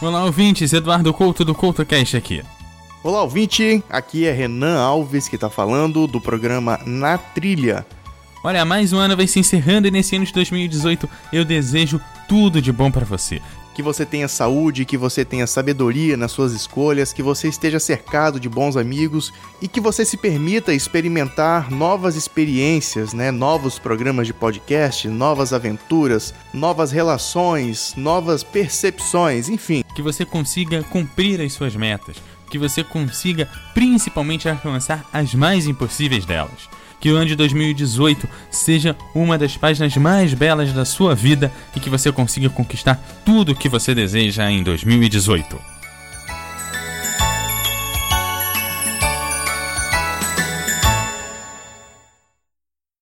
Olá, ouvintes, Eduardo Couto do CoutoCast aqui. Olá, ouvinte, aqui é Renan Alves que tá falando do programa Na Trilha. Olha, mais um ano vai se encerrando e nesse ano de 2018 eu desejo tudo de bom para você. Que você tenha saúde, que você tenha sabedoria nas suas escolhas, que você esteja cercado de bons amigos e que você se permita experimentar novas experiências, né? Novos programas de podcast, novas aventuras, novas relações, novas percepções, enfim. Que você consiga cumprir as suas metas que você consiga principalmente alcançar as mais impossíveis delas. Que o ano de 2018 seja uma das páginas mais belas da sua vida e que você consiga conquistar tudo o que você deseja em 2018.